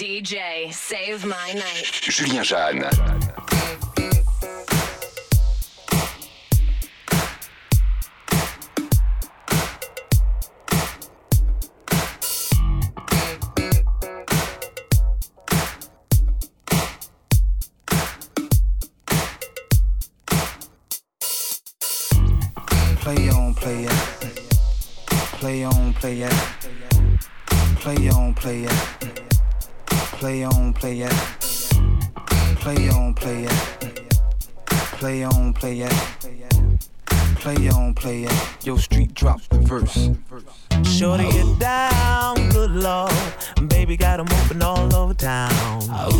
DJ, save my night. Julien Jeanne. Play on, play it. Play on, play it. Play on, play it. Play on, play it. Play on, play it. Play on, play it. Play on, play it. Yo, street drop the verse. Shorty get down, good lord. Baby got 'em open all over town.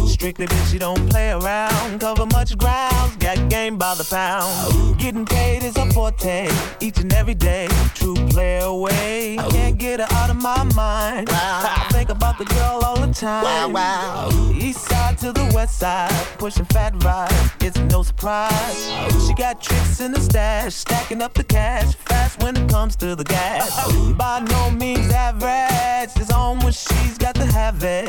Strictly bitch, you don't play around. Cover much ground, got game by the pound. Getting paid is a forte, each and every day. True play away. Can't get her out of my mind. I think about the girl all the time. East side to the west side, pushing fat rides. It's no surprise. She got tricks in the stash, stacking up the cash fast when it comes to the gas. By no means average, it's on when she's got to have it.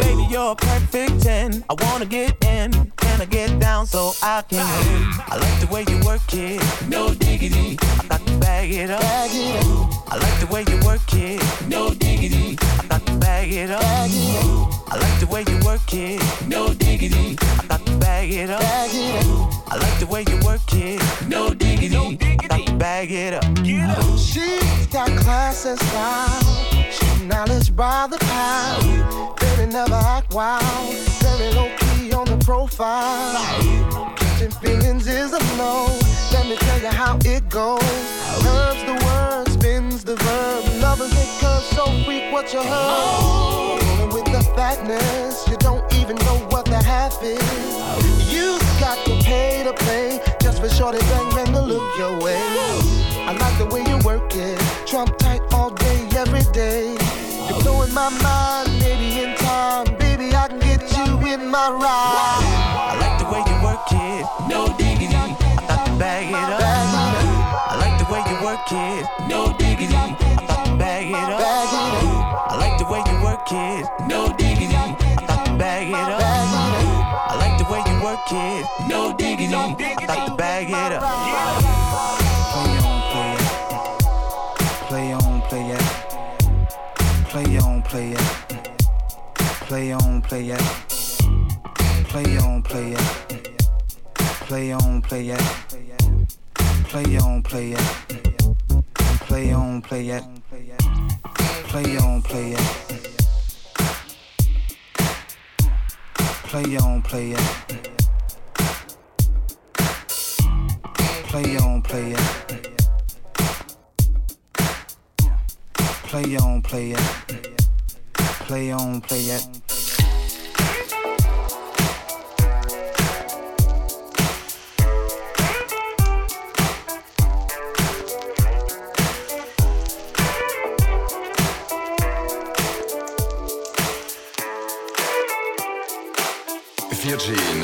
Baby, you're a perfect 10. I wanna get in. Can I get down so I can win? I like the way you work it, no diggity. I got to bag it up. I like the way you work it, no diggity. I got to bag it up. I like the way you work it, no diggity. I got to bag it up. I like the way you work it, no diggity. I got to bag it up. She's got class and style. She's knowledge by the pound. Baby never act wild. Very low key on the profile. Catching feelings is a no. Let me tell you how it goes. Curves the word, spins the verb. Lovers make curves so freak what you heard. Rolling with the fatness, you don't even know what the half is. You got to pay to play just for shorty bang bang to look your way. I like the way you work it, trump tight my mind, maybe in time, baby I can get you in my ride. play at. Play on, play at. Play on, play at. Play on, play at. Play on, play at. Play on, play at. Play on, play at. Play on, play at. Eugene.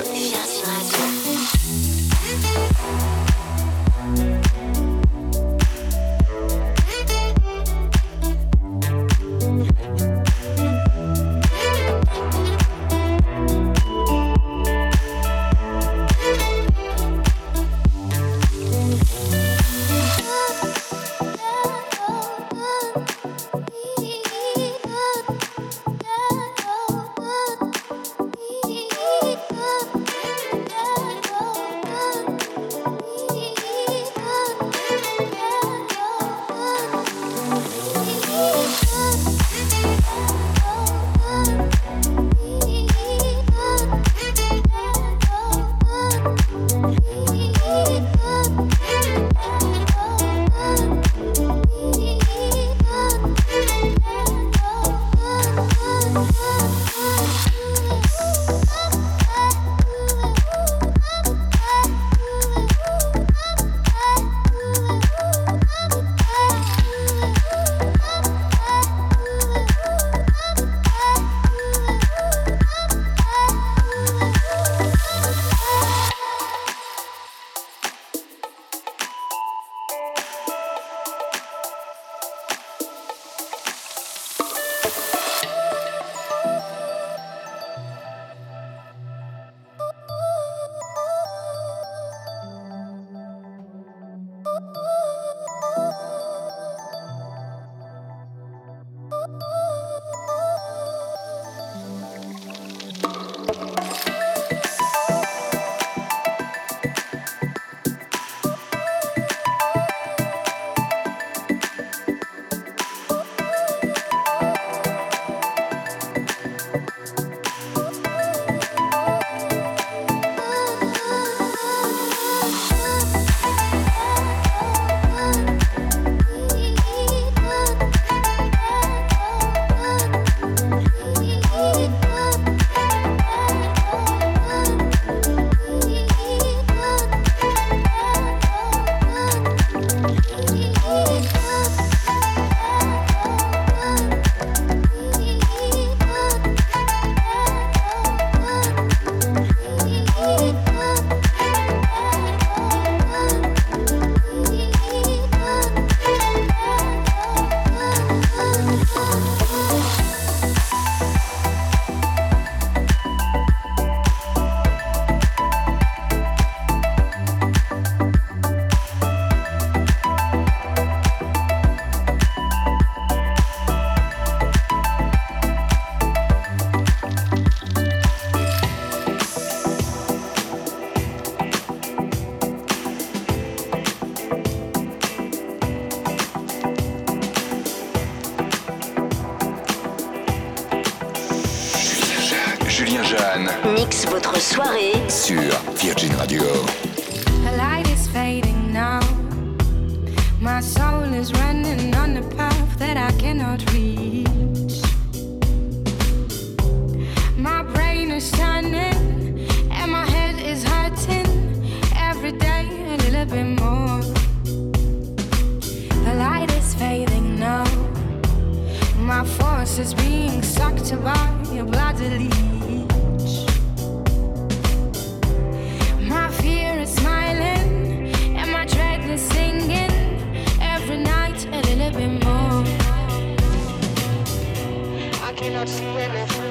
I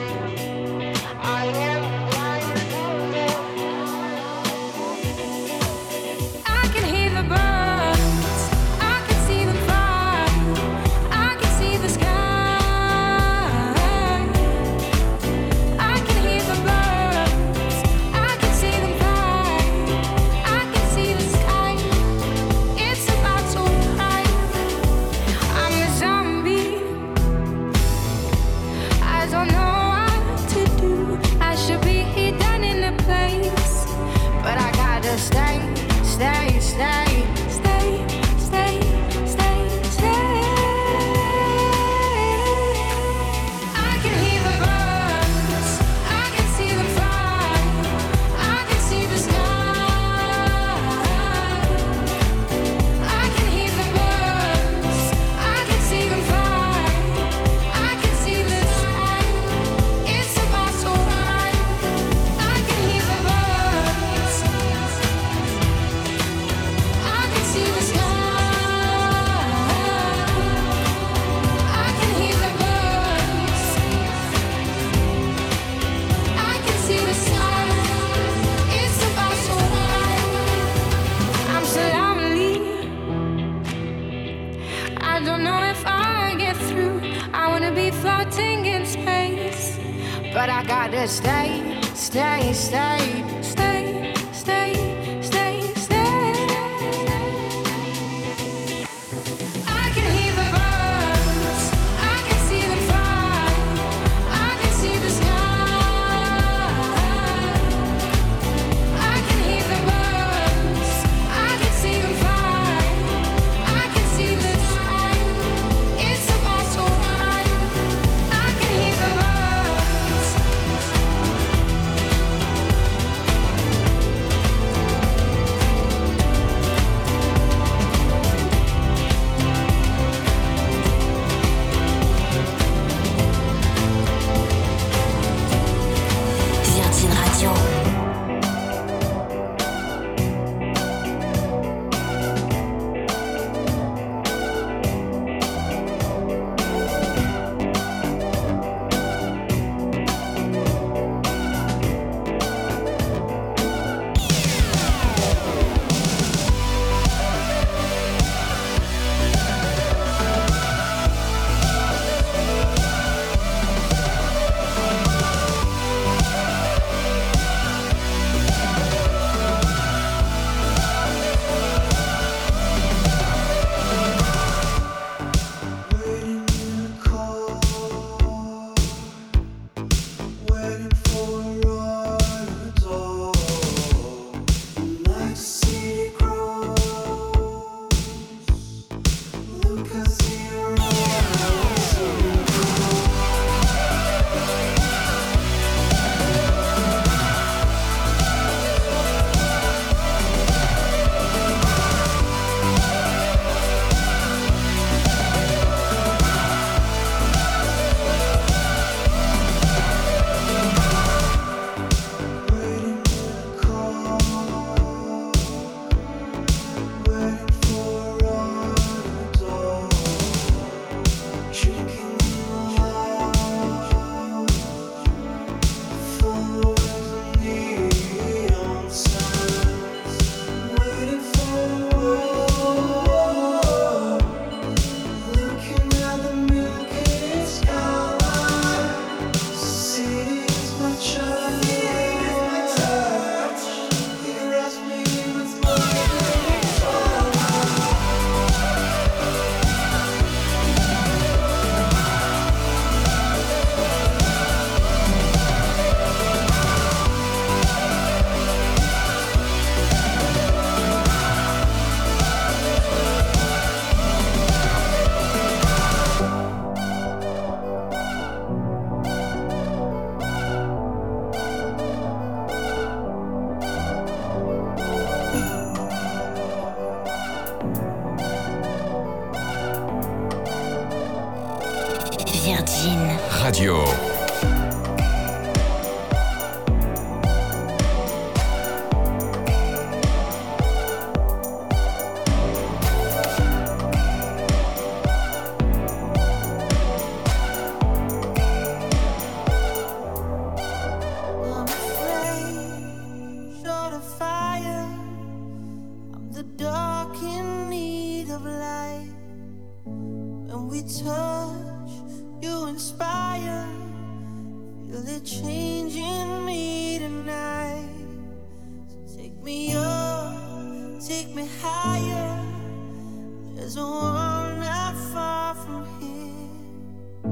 There's a not far from here.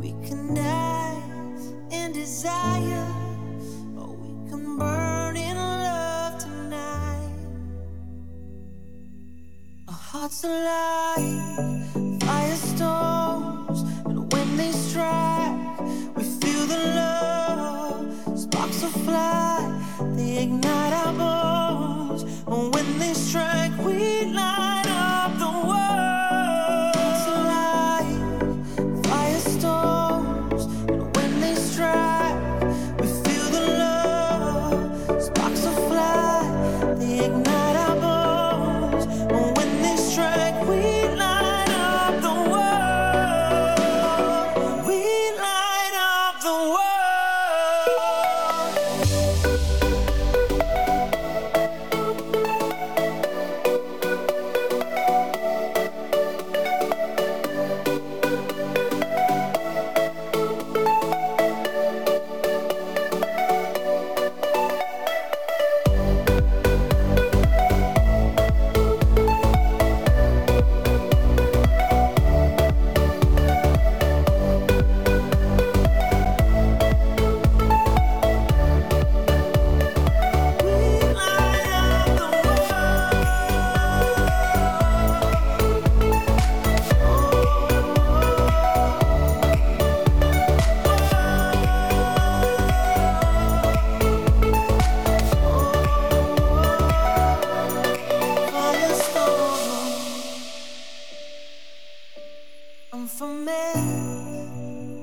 We can die in desire, or we can burn in love tonight. Our hearts alive, firestorm.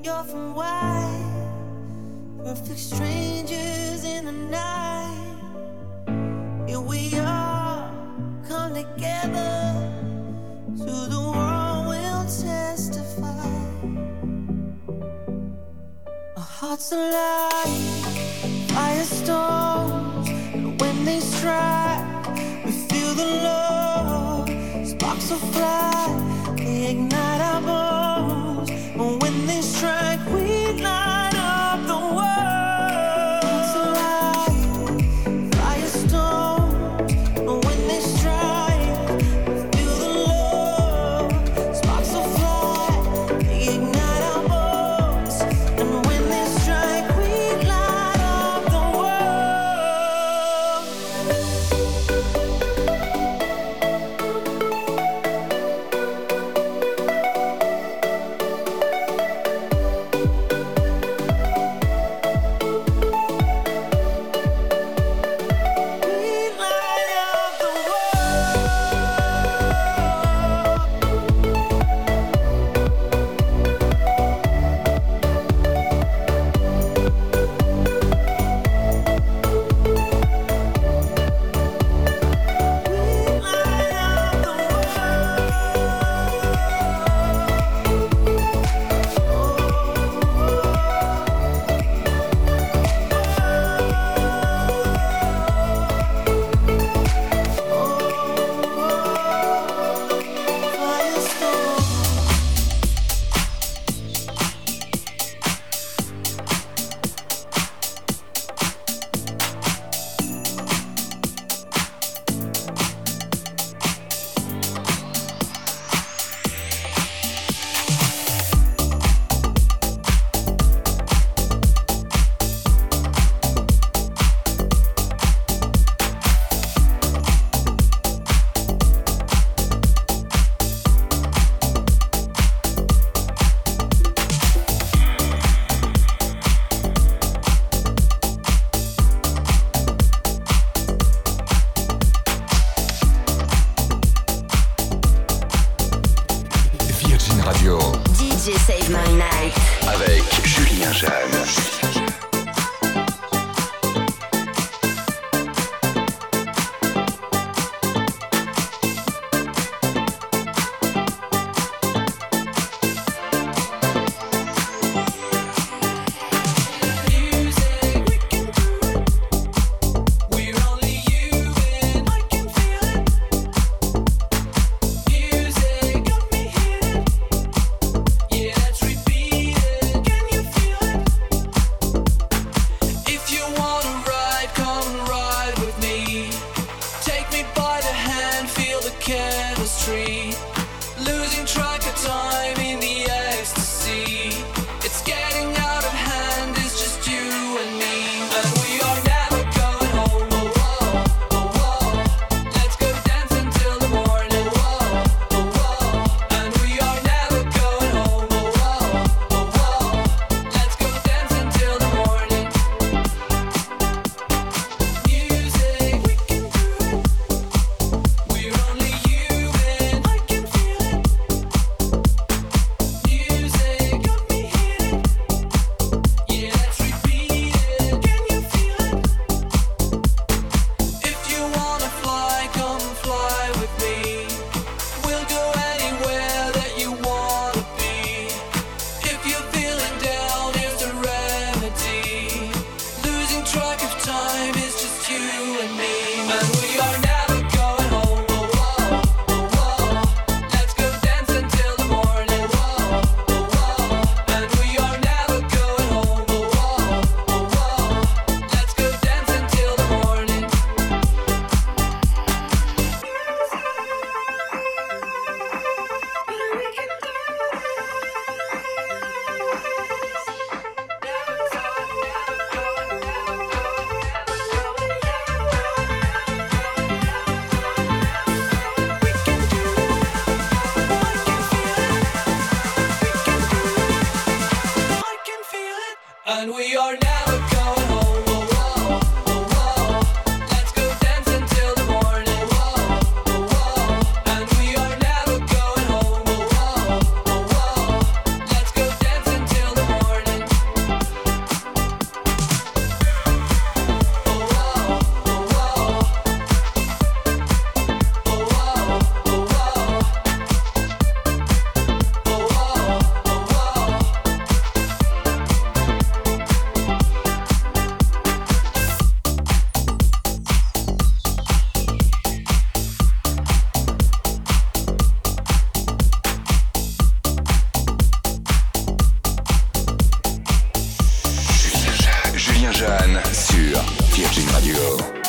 You're from why? Perfect strangers in the night. Here we are, come together. To the world we'll testify. Our hearts alive, firestorms, and when they strike, we feel the love, sparks will fly. Sur Virgin Radio.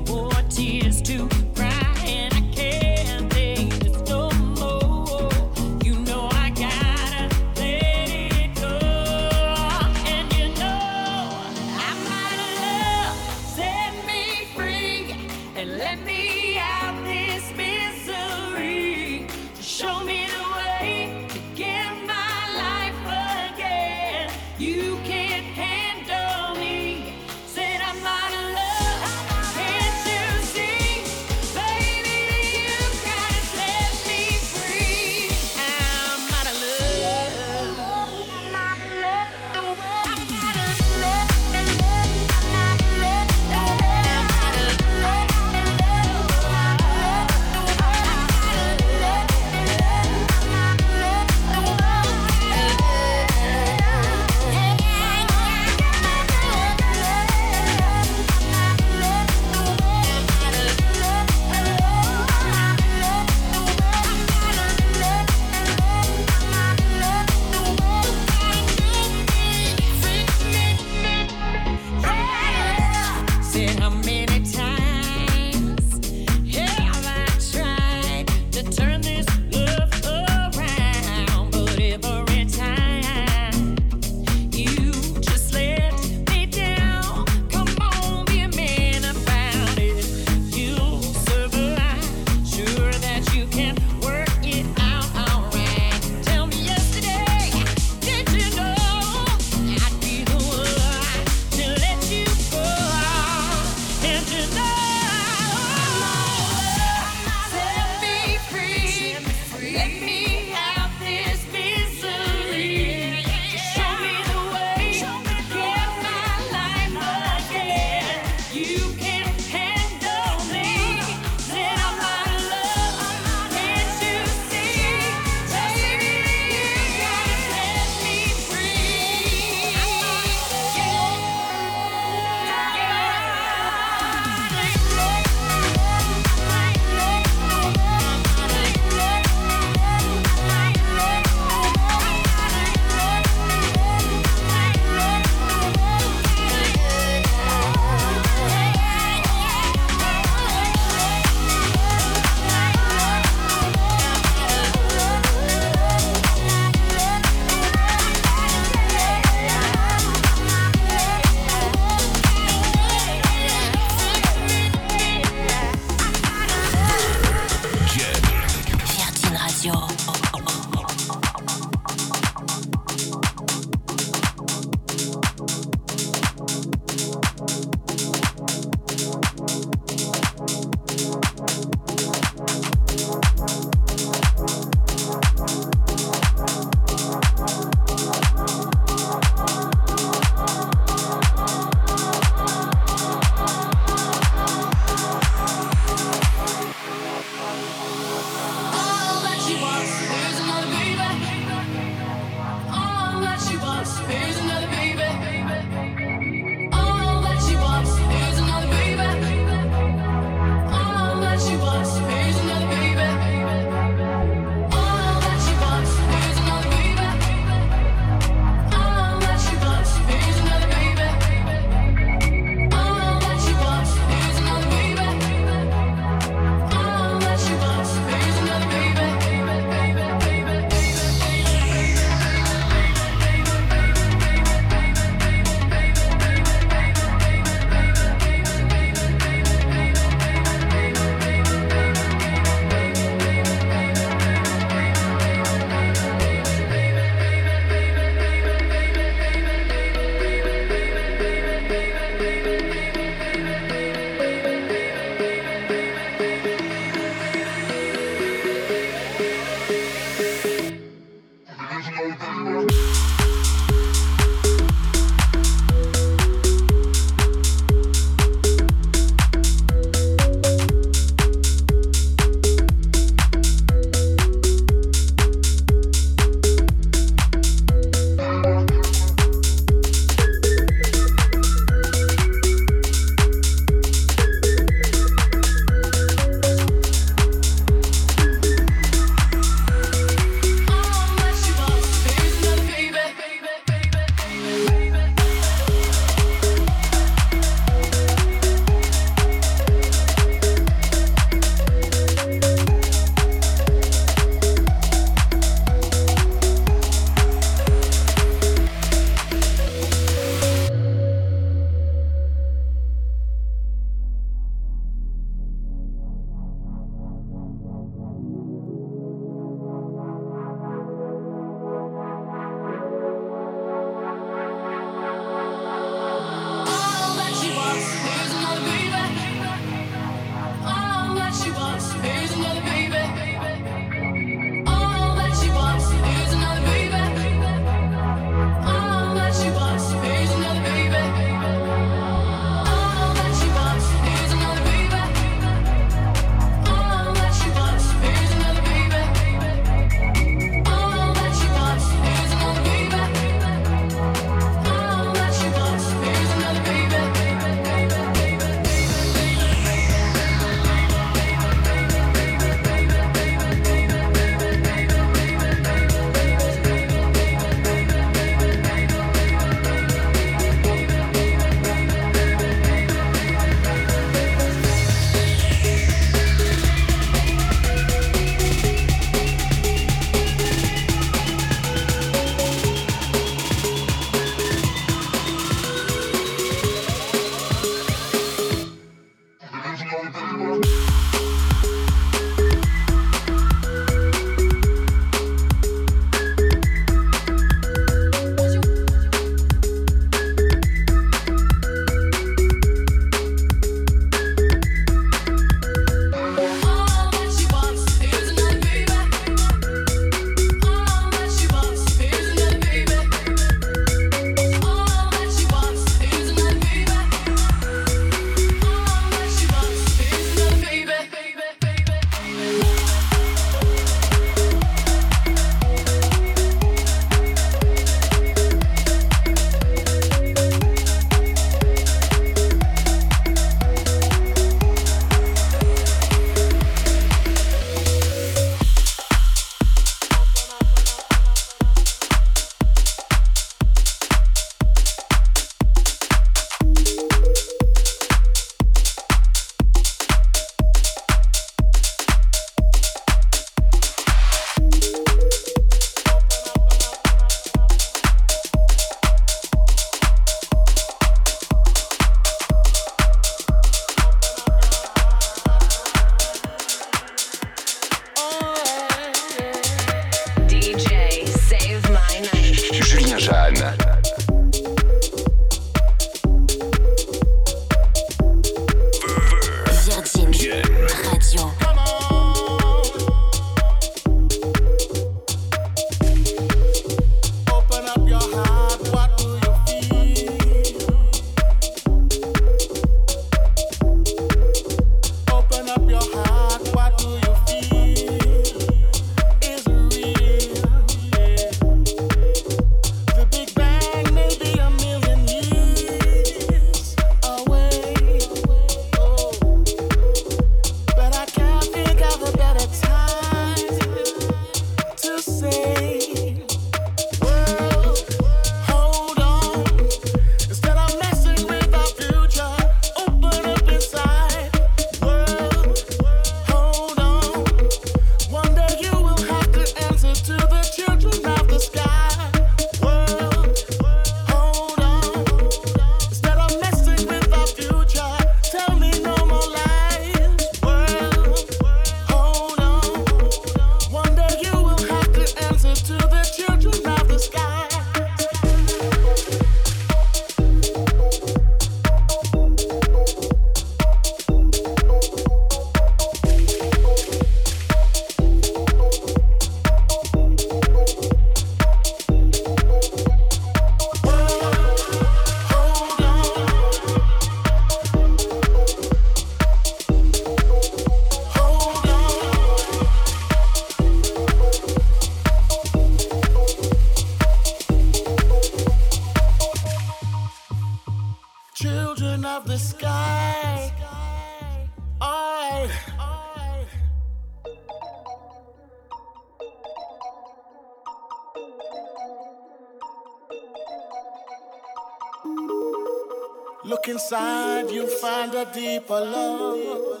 Deeper love.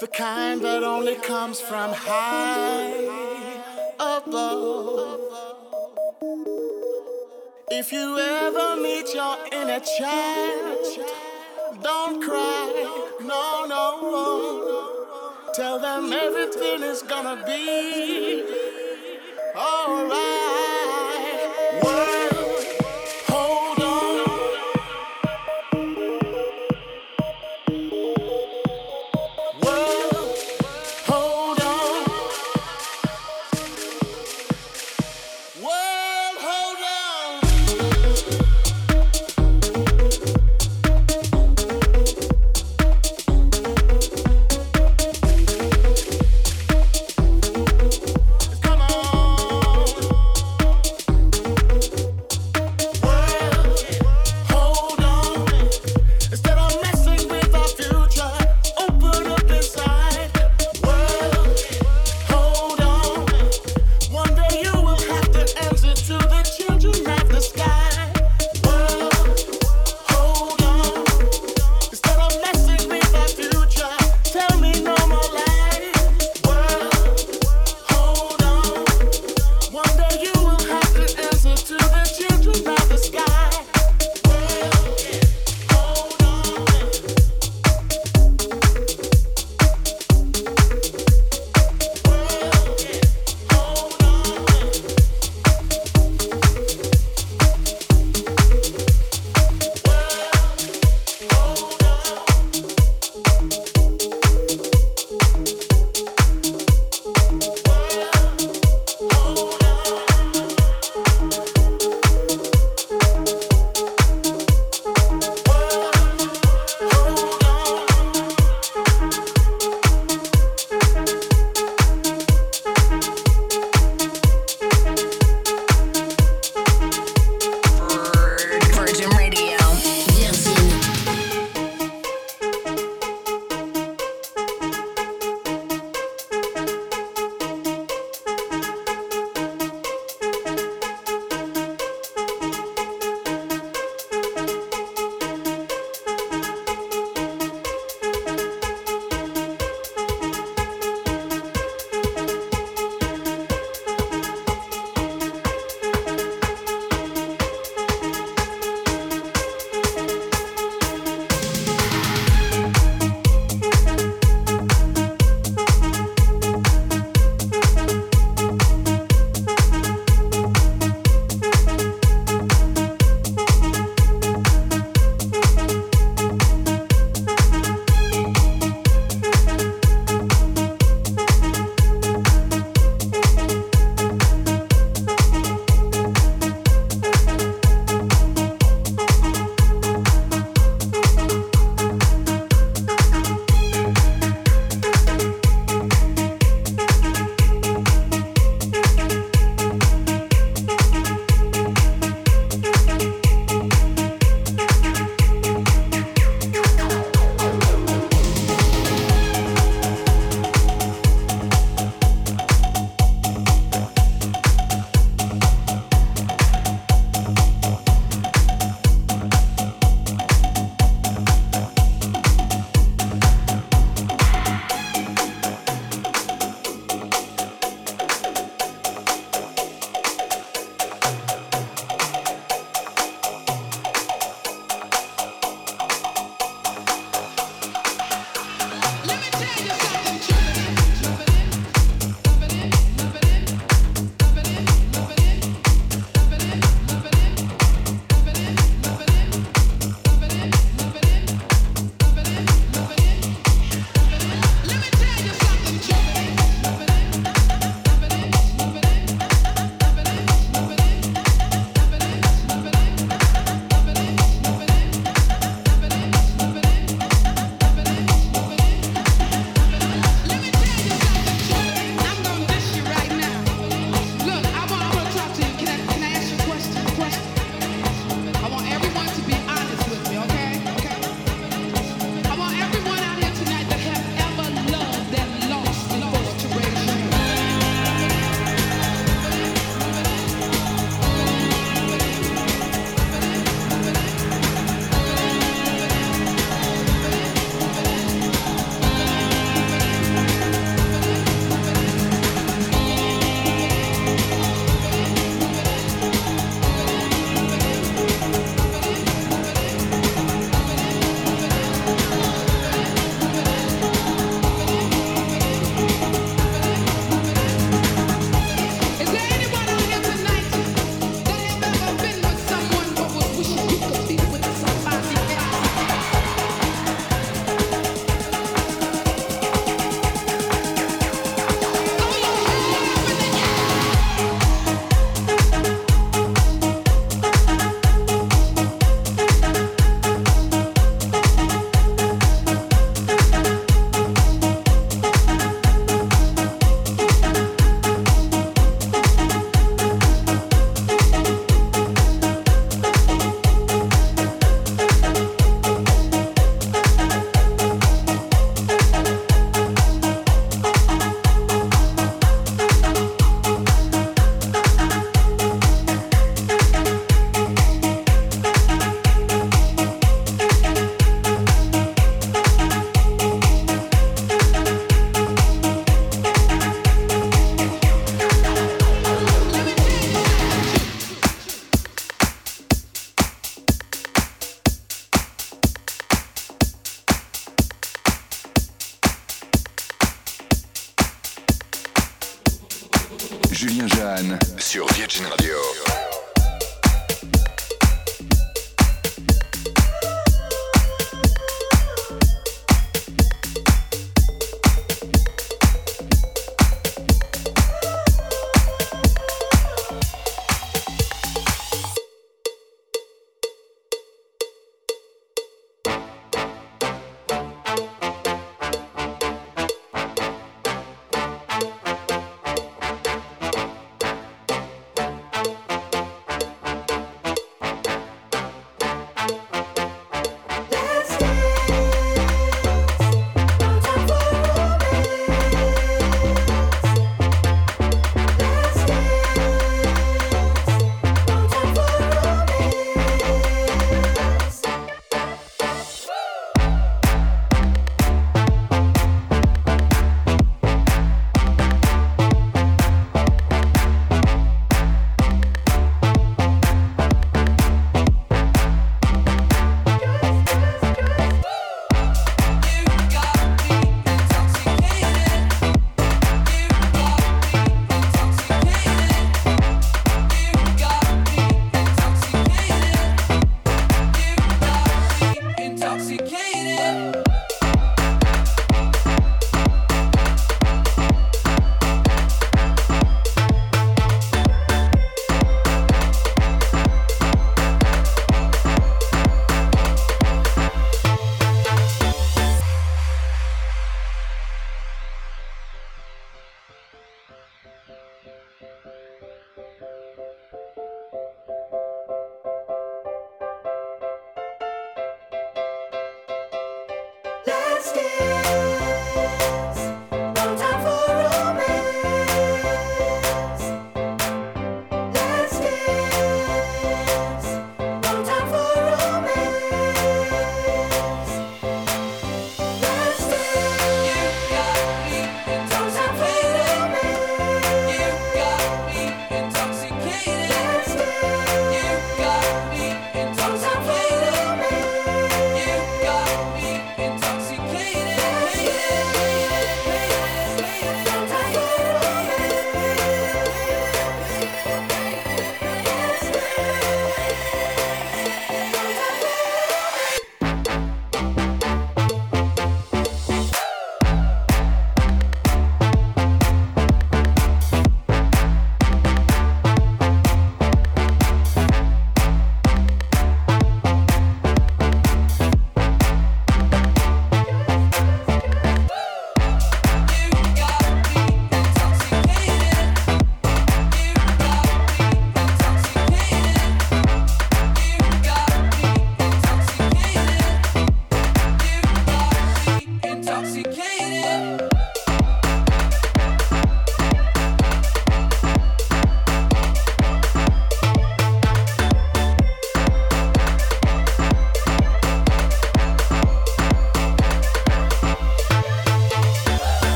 The kind that only comes from high above. If you ever meet your inner child, don't cry, no, no. Tell them everything is gonna be alright.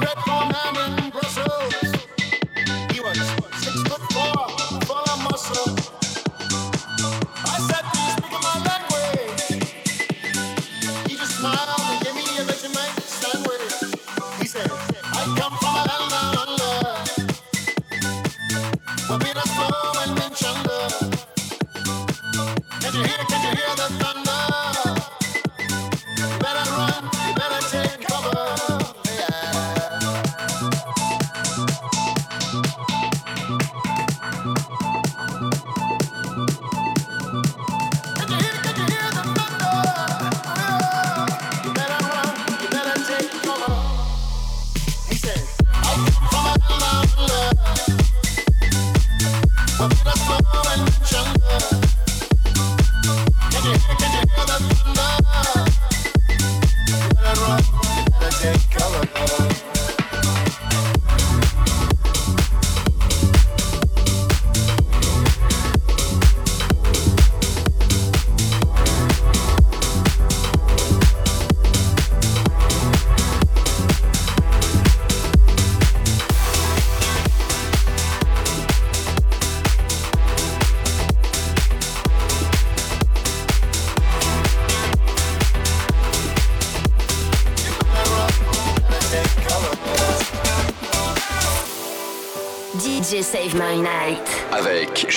Red. for me.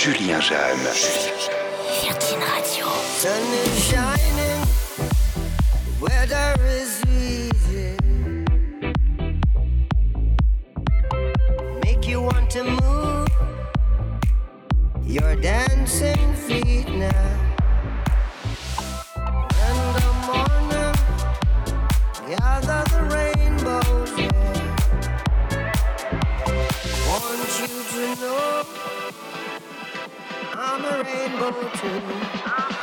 Julien Jeanne. Virgin Radio. Sun is shining, weather is easy. Make you want to move your dancing feet now. I'm a rainbow too.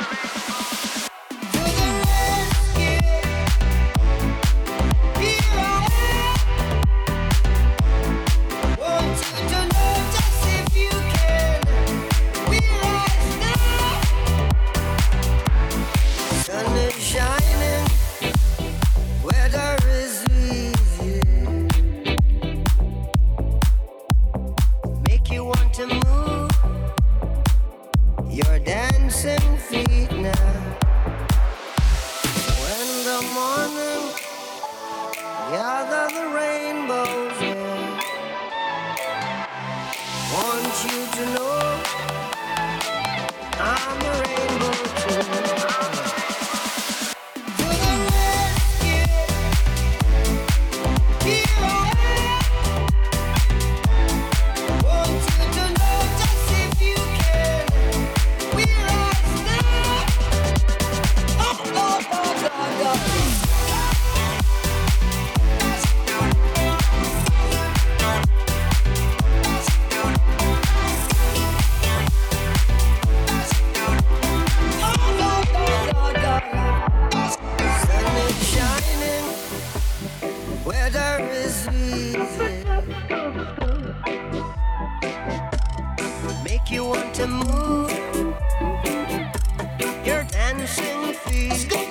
Your